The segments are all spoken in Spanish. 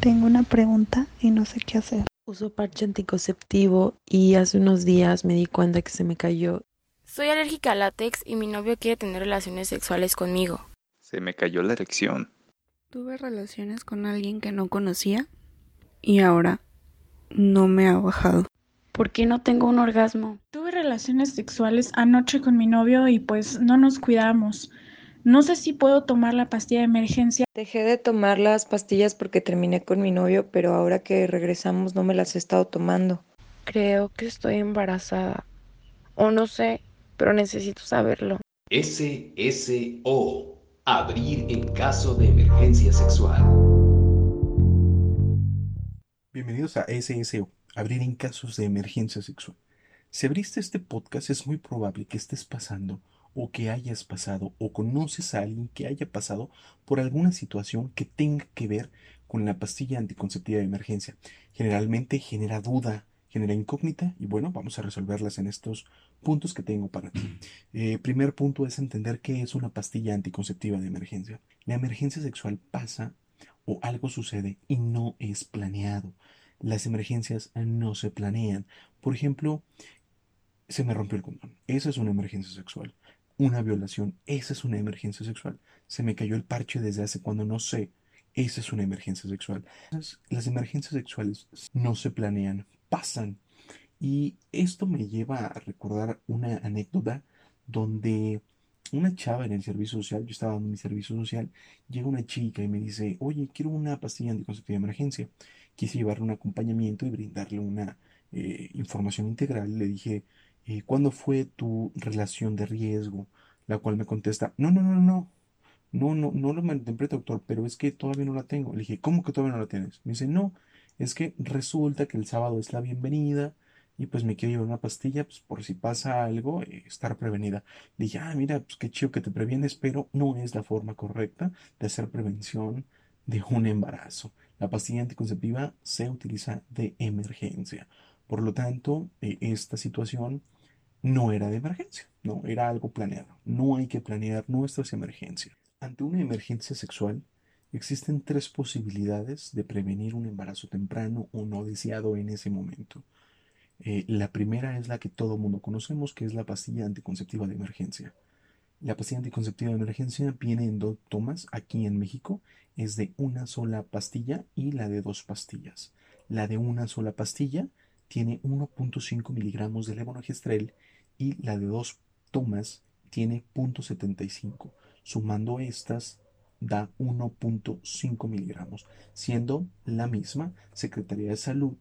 Tengo una pregunta y no sé qué hacer. Uso parche anticonceptivo y hace unos días me di cuenta que se me cayó. Soy alérgica al látex y mi novio quiere tener relaciones sexuales conmigo. Se me cayó la erección. Tuve relaciones con alguien que no conocía y ahora no me ha bajado. ¿Por qué no tengo un orgasmo? Tuve relaciones sexuales anoche con mi novio y pues no nos cuidamos. No sé si puedo tomar la pastilla de emergencia. Dejé de tomar las pastillas porque terminé con mi novio, pero ahora que regresamos no me las he estado tomando. Creo que estoy embarazada. O no sé, pero necesito saberlo. SSO. Abrir en caso de emergencia sexual. Bienvenidos a SSO. Abrir en casos de emergencia sexual. Si abriste este podcast es muy probable que estés pasando o que hayas pasado o conoces a alguien que haya pasado por alguna situación que tenga que ver con la pastilla anticonceptiva de emergencia. Generalmente genera duda, genera incógnita y bueno, vamos a resolverlas en estos puntos que tengo para ti. Eh, primer punto es entender qué es una pastilla anticonceptiva de emergencia. La emergencia sexual pasa o algo sucede y no es planeado. Las emergencias no se planean. Por ejemplo, se me rompió el condón. Esa es una emergencia sexual una violación, esa es una emergencia sexual. Se me cayó el parche desde hace cuando no sé, esa es una emergencia sexual. Las emergencias sexuales no se planean, pasan. Y esto me lleva a recordar una anécdota donde una chava en el servicio social, yo estaba en mi servicio social, llega una chica y me dice, oye, quiero una pastilla anticonceptiva de emergencia. Quise llevarle un acompañamiento y brindarle una eh, información integral. Le dije, eh, ¿cuándo fue tu relación de riesgo? La cual me contesta, no, no, no, no, no, no, no lo malinterpreto, doctor, pero es que todavía no la tengo. Le dije, ¿cómo que todavía no la tienes? Me dice, no, es que resulta que el sábado es la bienvenida y pues me quiero llevar una pastilla, pues por si pasa algo, eh, estar prevenida. Le dije, ah, mira, pues qué chido que te previenes, pero no es la forma correcta de hacer prevención de un embarazo. La pastilla anticonceptiva se utiliza de emergencia. Por lo tanto, eh, esta situación no era de emergencia, no, era algo planeado. No hay que planear nuestras emergencias. Ante una emergencia sexual, existen tres posibilidades de prevenir un embarazo temprano o no deseado en ese momento. Eh, la primera es la que todo mundo conocemos, que es la pastilla anticonceptiva de emergencia. La pastilla anticonceptiva de emergencia viene en dos tomas. Aquí en México es de una sola pastilla y la de dos pastillas. La de una sola pastilla tiene 1.5 miligramos de levonorgestrel y la de dos tomas tiene 0.75. Sumando estas da 1.5 miligramos, siendo la misma Secretaría de Salud,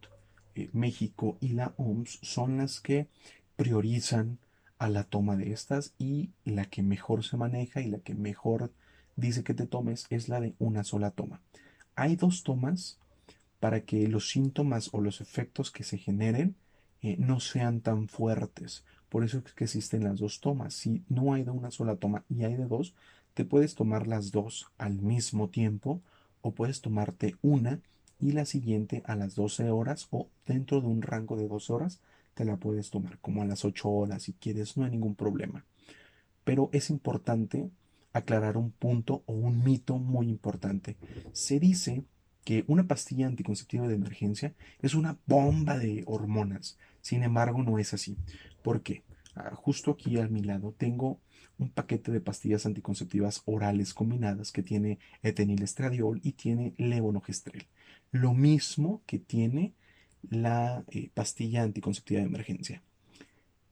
eh, México y la OMS son las que priorizan a la toma de estas y la que mejor se maneja y la que mejor dice que te tomes es la de una sola toma. Hay dos tomas para que los síntomas o los efectos que se generen eh, no sean tan fuertes. Por eso es que existen las dos tomas. Si no hay de una sola toma y hay de dos, te puedes tomar las dos al mismo tiempo o puedes tomarte una y la siguiente a las 12 horas o dentro de un rango de 12 horas te la puedes tomar como a las 8 horas si quieres, no hay ningún problema. Pero es importante aclarar un punto o un mito muy importante. Se dice que una pastilla anticonceptiva de emergencia es una bomba de hormonas. Sin embargo, no es así. ¿Por qué? Ah, justo aquí a mi lado tengo un paquete de pastillas anticonceptivas orales combinadas que tiene etenilestradiol y tiene levonorgestrel. Lo mismo que tiene la eh, pastilla anticonceptiva de emergencia.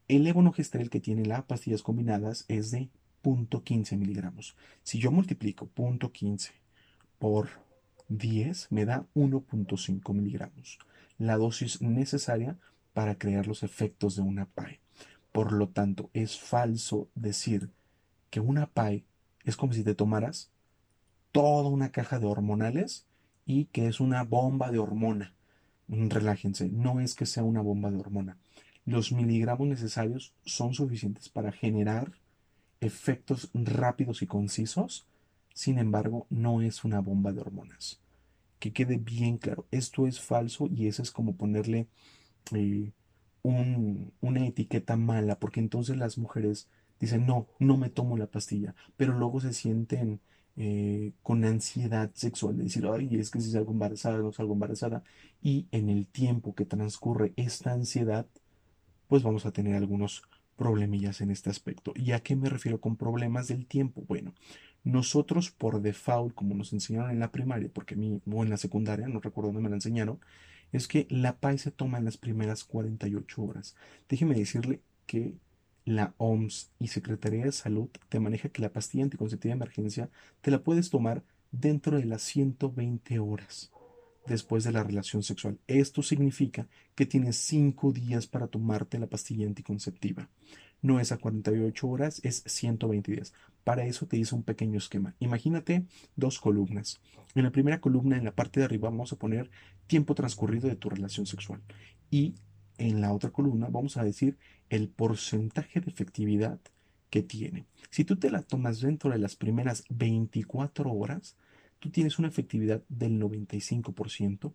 El levonorgestrel que tiene las pastillas combinadas es de 0.15 miligramos. Si yo multiplico 0.15 por 10 me da 1.5 miligramos, la dosis necesaria para crear los efectos de una PAE. Por lo tanto, es falso decir que una PAE es como si te tomaras toda una caja de hormonales y que es una bomba de hormona. Relájense, no es que sea una bomba de hormona. Los miligramos necesarios son suficientes para generar efectos rápidos y concisos sin embargo, no es una bomba de hormonas. Que quede bien claro, esto es falso y eso es como ponerle eh, una etiqueta mala, porque entonces las mujeres dicen, no, no me tomo la pastilla, pero luego se sienten eh, con ansiedad sexual, de decir, ay, es que si salgo embarazada, no salgo embarazada, y en el tiempo que transcurre esta ansiedad, pues vamos a tener algunos problemillas en este aspecto. ¿Y a qué me refiero con problemas del tiempo? Bueno, nosotros por default, como nos enseñaron en la primaria, porque a mí, o en la secundaria, no recuerdo dónde me la enseñaron, es que la PAI se toma en las primeras 48 horas. Déjeme decirle que la OMS y Secretaría de Salud te maneja que la pastilla anticonceptiva de emergencia te la puedes tomar dentro de las 120 horas después de la relación sexual. Esto significa que tienes 5 días para tomarte la pastilla anticonceptiva. No es a 48 horas, es 120 días. Para eso te hice un pequeño esquema. Imagínate dos columnas. En la primera columna, en la parte de arriba, vamos a poner tiempo transcurrido de tu relación sexual. Y en la otra columna vamos a decir el porcentaje de efectividad que tiene. Si tú te la tomas dentro de las primeras 24 horas, tú tienes una efectividad del 95%.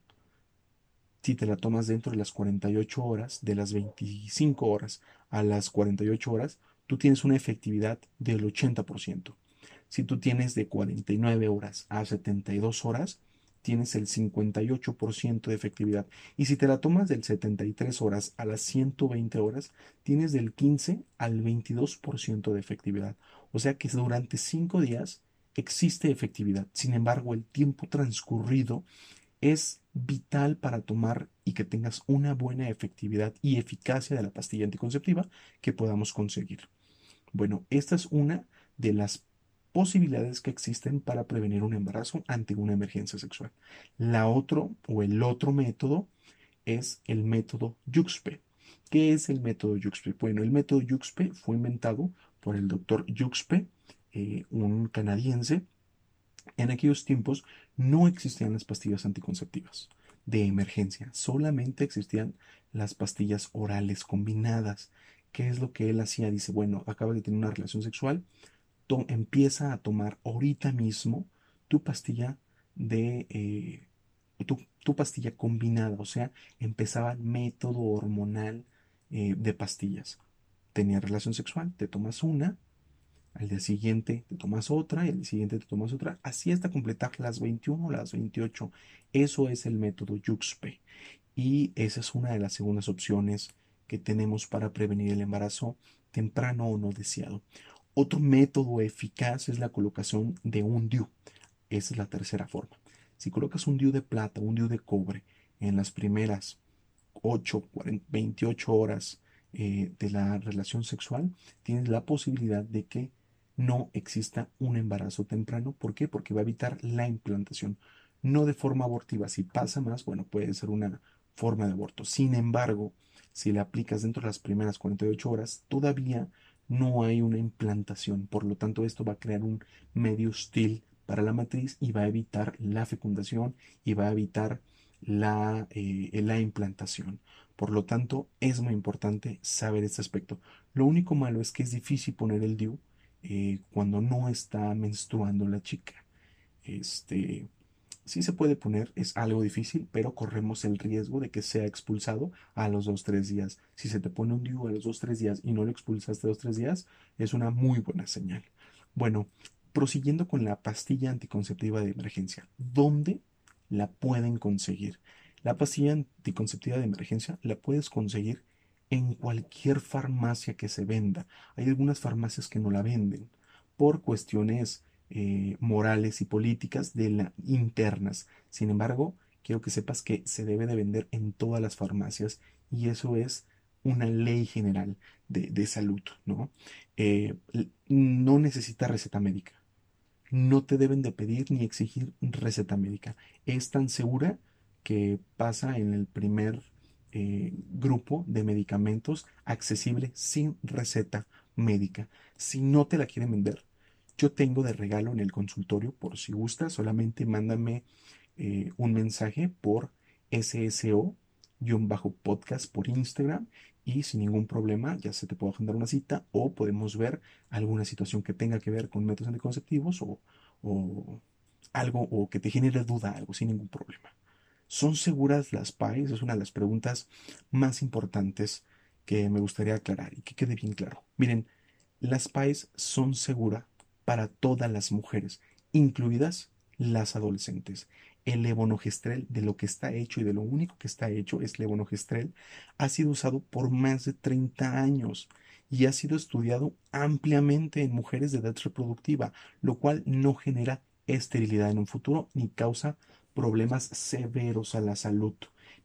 Si te la tomas dentro de las 48 horas, de las 25 horas a las 48 horas, tú tienes una efectividad del 80%. Si tú tienes de 49 horas a 72 horas, tienes el 58% de efectividad. Y si te la tomas del 73 horas a las 120 horas, tienes del 15 al 22% de efectividad. O sea que durante 5 días existe efectividad. Sin embargo, el tiempo transcurrido es vital para tomar y que tengas una buena efectividad y eficacia de la pastilla anticonceptiva que podamos conseguir. Bueno, esta es una de las posibilidades que existen para prevenir un embarazo ante una emergencia sexual. La otro o el otro método es el método Yuxpe. ¿Qué es el método Yuxpe? Bueno, el método Yuxpe fue inventado por el doctor Yuxpe, eh, un canadiense. En aquellos tiempos no existían las pastillas anticonceptivas de emergencia, solamente existían las pastillas orales combinadas. ¿Qué es lo que él hacía? Dice, bueno, acaba de tener una relación sexual, empieza a tomar ahorita mismo tu pastilla de eh, tu, pastilla combinada, o sea, empezaba el método hormonal eh, de pastillas. Tenía relación sexual, te tomas una, al día siguiente te tomas otra y al día siguiente te tomas otra, así hasta completar las 21 o las 28. Eso es el método Yuxpe y esa es una de las segundas opciones que tenemos para prevenir el embarazo temprano o no deseado. Otro método eficaz es la colocación de un DIU. Esa es la tercera forma. Si colocas un DIU de plata, un DIU de cobre en las primeras 8, 28 horas eh, de la relación sexual, tienes la posibilidad de que no exista un embarazo temprano. ¿Por qué? Porque va a evitar la implantación. No de forma abortiva. Si pasa más, bueno, puede ser una forma de aborto. Sin embargo, si la aplicas dentro de las primeras 48 horas, todavía no hay una implantación. Por lo tanto, esto va a crear un medio hostil para la matriz y va a evitar la fecundación y va a evitar la, eh, la implantación. Por lo tanto, es muy importante saber este aspecto. Lo único malo es que es difícil poner el DIU eh, cuando no está menstruando la chica. Este, Sí se puede poner, es algo difícil, pero corremos el riesgo de que sea expulsado a los 2-3 días. Si se te pone un DIU a los 2-3 días y no lo expulsaste los 3 días, es una muy buena señal. Bueno, prosiguiendo con la pastilla anticonceptiva de emergencia, ¿dónde la pueden conseguir? La pastilla anticonceptiva de emergencia la puedes conseguir en cualquier farmacia que se venda. Hay algunas farmacias que no la venden por cuestiones eh, morales y políticas de la, internas. Sin embargo, quiero que sepas que se debe de vender en todas las farmacias y eso es una ley general de, salud, ¿no? Eh, no necesita receta médica. No te deben de pedir ni exigir receta médica. Es tan segura que pasa en el primer eh, grupo de medicamentos accesible sin receta médica. Si no te la quieren vender, yo tengo de regalo en el consultorio, por si gusta, solamente mándame eh, un mensaje por SSO-podcast por Instagram y sin ningún problema ya se te puede agendar una cita o podemos ver alguna situación que tenga que ver con métodos anticonceptivos o, o algo o que te genere duda, algo sin ningún problema. ¿Son seguras las PAIs? Es una de las preguntas más importantes que me gustaría aclarar y que quede bien claro. Miren, Las PAES son seguras para todas las mujeres, incluidas las adolescentes. El levonorgestrel, de lo que está hecho y de lo único que está hecho es levonorgestrel, ha sido usado por más de 30 años y ha sido estudiado ampliamente en mujeres de edad reproductiva, lo cual no genera esterilidad en un futuro ni causa problemas severos a la salud.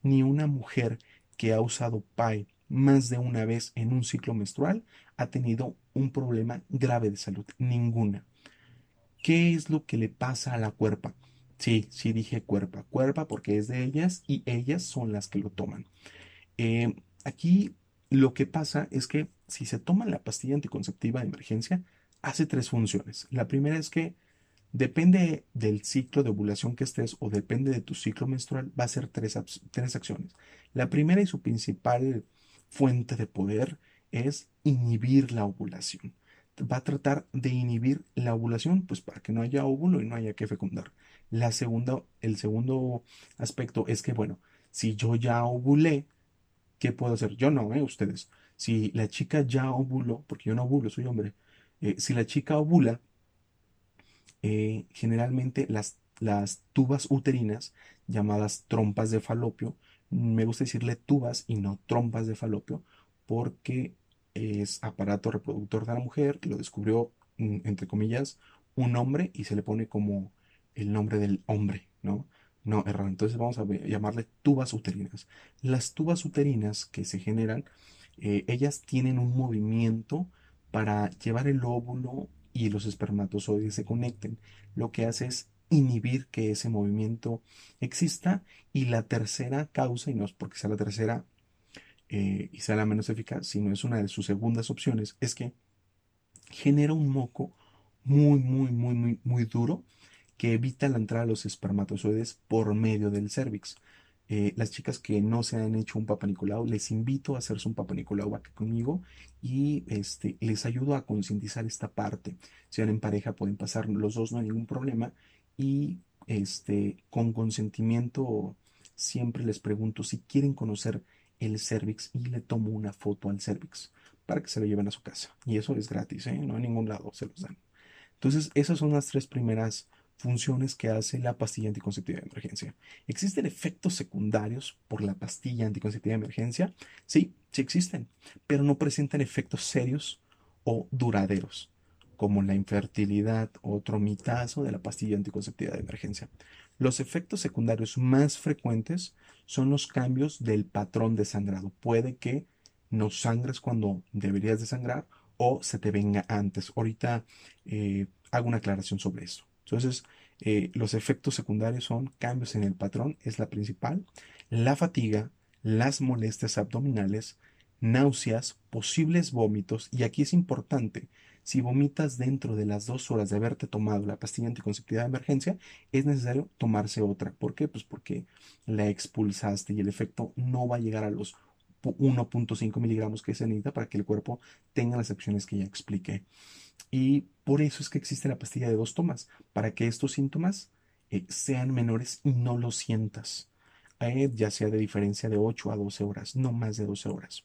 Ni una mujer que ha usado PAE más de una vez en un ciclo menstrual ha tenido un problema grave de salud. Ninguna. ¿Qué es lo que le pasa a la cuerpa? Sí, sí dije cuerpa. Cuerpa porque es de ellas y ellas son las que lo toman. Eh, aquí lo que pasa es que si se toma la pastilla anticonceptiva de emergencia, hace tres funciones. La primera es que depende del ciclo de ovulación que estés o depende de tu ciclo menstrual, va a ser tres, tres acciones. La primera y su principal fuente de poder es inhibir la ovulación. Va a tratar de inhibir la ovulación, pues para que no haya óvulo y no haya que fecundar. La segunda, el segundo aspecto es que, bueno, si yo ya ovulé, ¿qué puedo hacer? Yo no, ¿eh? Ustedes. Si la chica ya ovuló, porque yo no ovulo, soy hombre, eh, si la chica ovula, eh, generalmente las, las tubas uterinas, llamadas trompas de falopio, me gusta decirle tubas y no trompas de falopio, porque es aparato reproductor de la mujer, lo descubrió, mm, entre comillas, un hombre y se le pone como el nombre del hombre, ¿no? No, error. Entonces vamos a llamarle tubas uterinas. Las tubas uterinas que se generan, eh, ellas tienen un movimiento para llevar el óvulo y los espermatozoides se conecten. Lo que hace es inhibir que ese movimiento exista. Y la tercera causa, y no es porque sea la tercera eh, y sea la menos eficaz, sino es una de sus segundas opciones, es que genera un moco muy, muy, muy, muy, muy duro que evita la entrada de los espermatozoides por medio del cervix. Eh, las chicas que no se han hecho un Papa les invito a hacerse un Papa Nicolau acá conmigo y este, les ayudo a concientizar esta parte. Si van en pareja pueden pasar los dos, no hay ningún problema. Y este, con consentimiento siempre les pregunto si quieren conocer el cervix y le tomo una foto al cervix para que se lo lleven a su casa. Y eso es gratis, ¿eh? no en ningún lado se los dan. Entonces, esas son las tres primeras funciones que hace la pastilla anticonceptiva de emergencia. ¿Existen efectos secundarios por la pastilla anticonceptiva de emergencia? Sí, sí existen, pero no presentan efectos serios o duraderos, como la infertilidad o tromitazo de la pastilla anticonceptiva de emergencia. Los efectos secundarios más frecuentes son los cambios del patrón de sangrado. Puede que no sangres cuando deberías de sangrar o se te venga antes. Ahorita eh, hago una aclaración sobre esto. Entonces, eh, los efectos secundarios son cambios en el patrón, es la principal, la fatiga, las molestias abdominales, náuseas, posibles vómitos, y aquí es importante, si vomitas dentro de las dos horas de haberte tomado la pastilla anticonceptiva de emergencia, es necesario tomarse otra. ¿Por qué? Pues porque la expulsaste y el efecto no va a llegar a los 1.5 miligramos que se necesita para que el cuerpo tenga las acciones que ya expliqué. Y por eso es que existe la pastilla de dos tomas, para que estos síntomas eh, sean menores y no los sientas, eh, ya sea de diferencia de 8 a 12 horas, no más de 12 horas.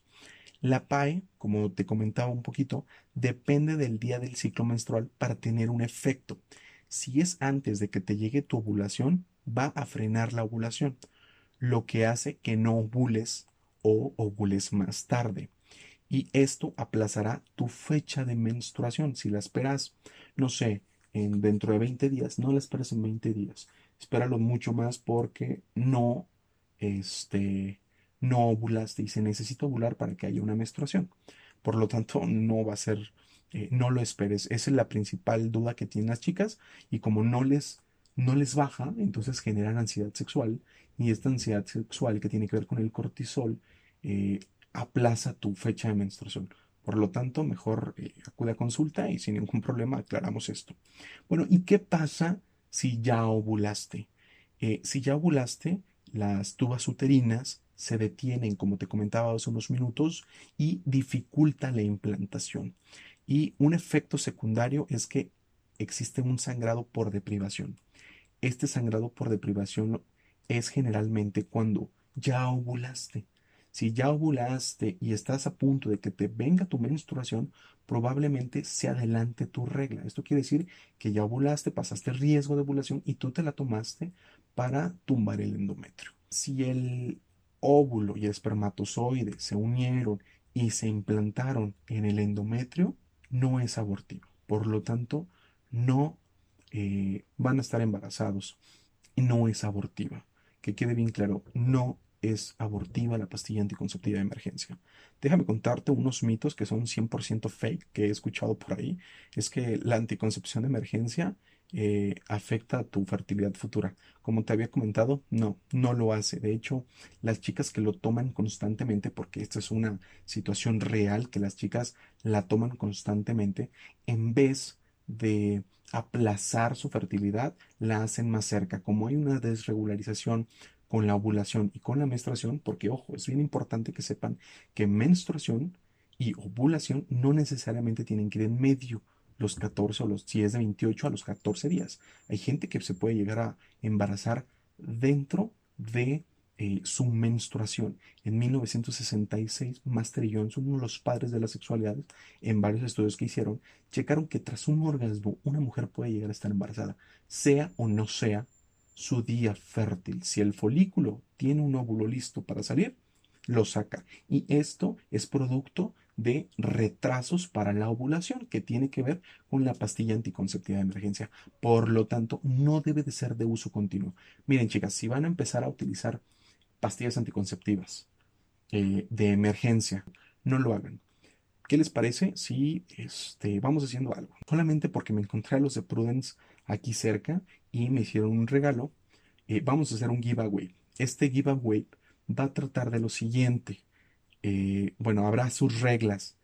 La PAE, como te comentaba un poquito, depende del día del ciclo menstrual para tener un efecto. Si es antes de que te llegue tu ovulación, va a frenar la ovulación, lo que hace que no ovules o ovules más tarde y esto aplazará tu fecha de menstruación. Si la esperas, no sé, en, dentro de 20 días, no la esperes en 20 días. Espéralo mucho más porque no, este, no ovulaste y se necesita ovular para que haya una menstruación. Por lo tanto, no va a ser, eh, no lo esperes. Esa es la principal duda que tienen las chicas y como no les, no les baja, entonces generan ansiedad sexual y esta ansiedad sexual que tiene que ver con el cortisol eh, aplaza tu fecha de menstruación. Por lo tanto, mejor eh, acude a consulta y sin ningún problema aclaramos esto. Bueno, ¿y qué pasa si ya ovulaste? Eh, si ya ovulaste, las tubas uterinas se detienen, como te comentaba hace unos minutos, y dificulta la implantación. Y un efecto secundario es que existe un sangrado por deprivación. Este sangrado por deprivación es generalmente cuando ya ovulaste Si ya ovulaste y estás a punto de que te venga tu menstruación, probablemente se adelante tu regla. Esto quiere decir que ya ovulaste, pasaste riesgo de ovulación y tú te la tomaste para tumbar el endometrio. Si el óvulo y el espermatozoide se unieron y se implantaron en el endometrio, no es abortivo. Por lo tanto, no eh, van a estar embarazados no es abortiva. Que quede bien claro, no es abortiva la pastilla anticonceptiva de emergencia. Déjame contarte unos mitos que son 100% fake que he escuchado por ahí. Es que la anticoncepción de emergencia eh, afecta a tu fertilidad futura. Como te había comentado, no, no lo hace. De hecho, las chicas que lo toman constantemente, porque esta es una situación real, que las chicas la toman constantemente, en vez de aplazar su fertilidad, la hacen más cerca. Como hay una desregularización con la ovulación y con la menstruación, porque ojo, es bien importante que sepan que menstruación y ovulación no necesariamente tienen que ir en medio los 14 o los, si es de 28 a los 14 días. Hay gente que se puede llegar a embarazar dentro de eh, su menstruación. En 1966, Master y Johnson, uno de los padres de la sexualidad, en varios estudios que hicieron, checaron que tras un orgasmo una mujer puede llegar a estar embarazada, sea o no sea su día fértil. Si el folículo tiene un óvulo listo para salir, lo saca. Y esto es producto de retrasos para la ovulación que tiene que ver con la pastilla anticonceptiva de emergencia. Por lo tanto, no debe de ser de uso continuo. Miren, chicas, si van a empezar a utilizar pastillas anticonceptivas eh, de emergencia, no lo hagan. ¿Qué les parece si este, vamos haciendo algo? Solamente porque me encontré a los de Prudence aquí cerca y me hicieron un regalo. Eh, vamos a hacer un giveaway. Este giveaway va a tratar de lo siguiente. Eh, bueno, habrá sus reglas,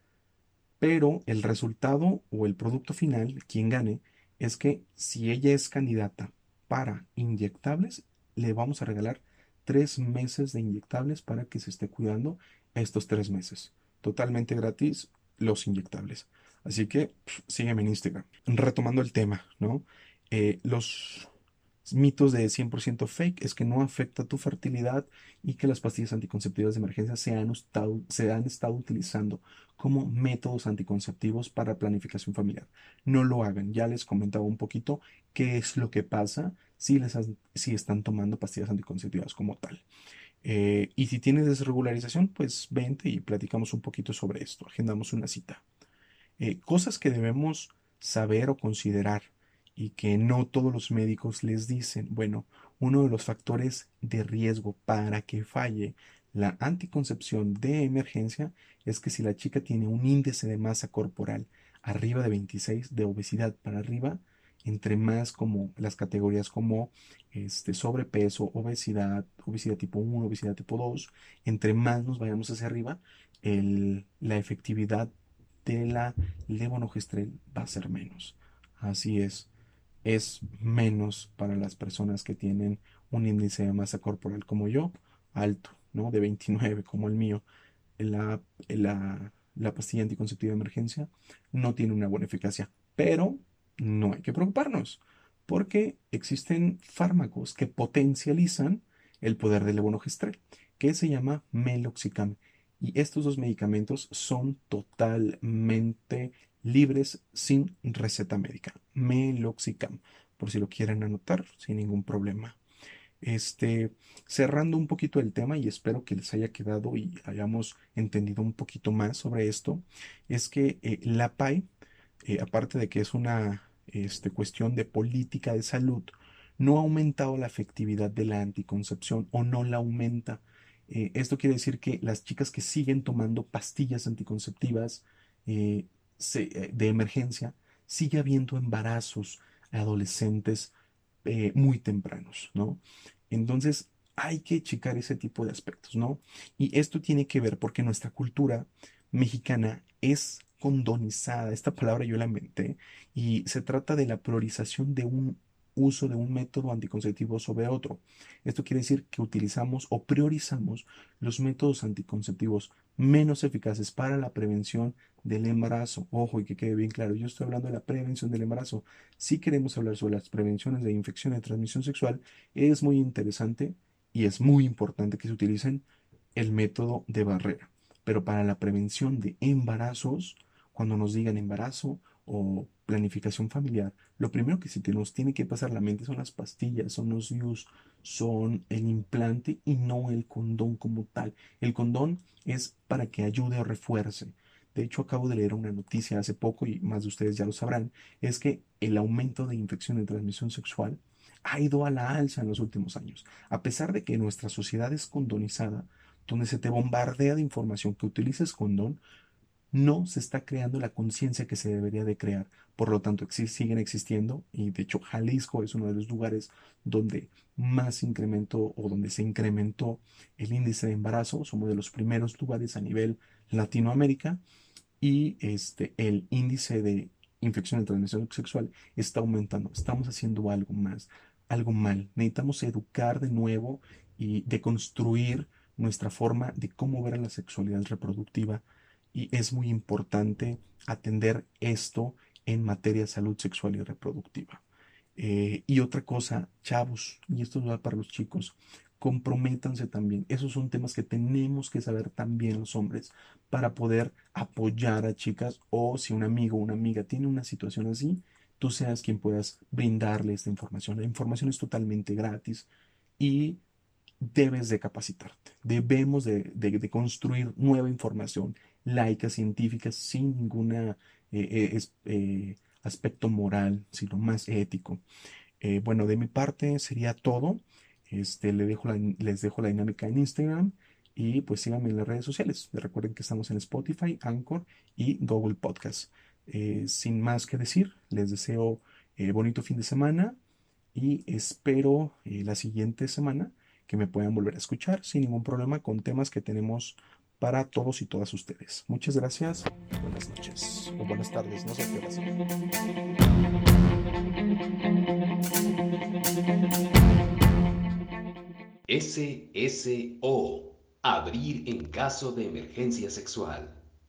pero el resultado o el producto final, quien gane, es que si ella es candidata para inyectables, le vamos a regalar tres meses de inyectables para que se esté cuidando estos tres meses. Totalmente gratis los inyectables. Así que sígueme en Instagram. Retomando el tema, ¿no? Eh, los mitos de 100% fake es que no afecta tu fertilidad y que las pastillas anticonceptivas de emergencia se han, estado, se han estado utilizando como métodos anticonceptivos para planificación familiar. No lo hagan. Ya les comentaba un poquito qué es lo que pasa si, les si están tomando pastillas anticonceptivas como tal. Eh, y si tienes desregularización, pues vente y platicamos un poquito sobre esto. Agendamos una cita. Eh, cosas que debemos saber o considerar y que no todos los médicos les dicen. Bueno, uno de los factores de riesgo para que falle la anticoncepción de emergencia es que si la chica tiene un índice de masa corporal arriba de 26, de obesidad para arriba, entre más como las categorías como este sobrepeso, obesidad, obesidad tipo 1, obesidad tipo 2, entre más nos vayamos hacia arriba, el, la efectividad de la levonorgestrel va a ser menos. Así es es menos para las personas que tienen un índice de masa corporal como yo, alto, ¿no? De 29 como el mío. La, la, la pastilla anticonceptiva de emergencia no tiene una buena eficacia, pero no hay que preocuparnos porque existen fármacos que potencializan el poder del levonorgestrel, que se llama meloxicam. Y estos dos medicamentos son totalmente libres sin receta médica. Meloxicam, por si lo quieren anotar sin ningún problema. Este, cerrando un poquito el tema y espero que les haya quedado y hayamos entendido un poquito más sobre esto, es que eh, la PAI, eh, aparte de que es una este, cuestión de política de salud, no ha aumentado la efectividad de la anticoncepción o no la aumenta. Eh, esto quiere decir que las chicas que siguen tomando pastillas anticonceptivas de emergencia, sigue habiendo embarazos adolescentes eh, muy tempranos, ¿no? Entonces, hay que checar ese tipo de aspectos, ¿no? Y esto tiene que ver porque nuestra cultura mexicana es condonizada, esta palabra yo la inventé, y se trata de la priorización de un uso de un método anticonceptivo sobre otro. Esto quiere decir que utilizamos o priorizamos los métodos anticonceptivos menos eficaces para la prevención del embarazo. Ojo, y que quede bien claro, yo estoy hablando de la prevención del embarazo. Si queremos hablar sobre las prevenciones de infección de transmisión sexual, es muy interesante y es muy importante que se utilicen el método de barrera. Pero para la prevención de embarazos, cuando nos digan embarazo o planificación familiar, lo primero que se nos tiene que pasar la mente son las pastillas, son los DIUs, son el implante y no el condón como tal. El condón es para que ayude o refuerce. De hecho, acabo de leer una noticia hace poco y más de ustedes ya lo sabrán, es que el aumento de infección de transmisión sexual ha ido a la alza en los últimos años. A pesar de que nuestra sociedad es condonizada, donde se te bombardea de información que utilices condón, no se está creando la conciencia que se debería de crear. Por lo tanto, siguen existiendo y de hecho Jalisco es uno de los lugares donde más incrementó o donde se incrementó el índice de embarazo. Somos de los primeros lugares a nivel Latinoamérica y este, el índice de infección de transmisión sexual está aumentando. Estamos haciendo algo más, algo mal. Necesitamos educar de nuevo y deconstruir nuestra forma de cómo ver a la sexualidad reproductiva y es muy importante atender esto en materia de salud sexual y reproductiva. Eh, y otra cosa, chavos, y esto va para los chicos, comprométanse también. Esos son temas que tenemos que saber también los hombres para poder apoyar a chicas o si un amigo o una amiga tiene una situación así, tú seas quien puedas brindarle esta información. La información es totalmente gratis y debes de capacitarte. Debemos de, construir nueva información laica, científica, sin ningún eh, eh, eh, aspecto moral, sino más ético. bueno, de mi parte sería todo. Este, les, dejo la, les dejo la dinámica en Instagram y pues síganme en las redes sociales. Recuerden que estamos en Spotify, Anchor y Google Podcast. sin más que decir, les deseo bonito fin de semana y espero la siguiente semana que me puedan volver a escuchar sin ningún problema con temas que tenemos para todos y todas ustedes. Muchas gracias, buenas noches o buenas tardes, no sé qué hora SSO. Abrir en caso de emergencia sexual.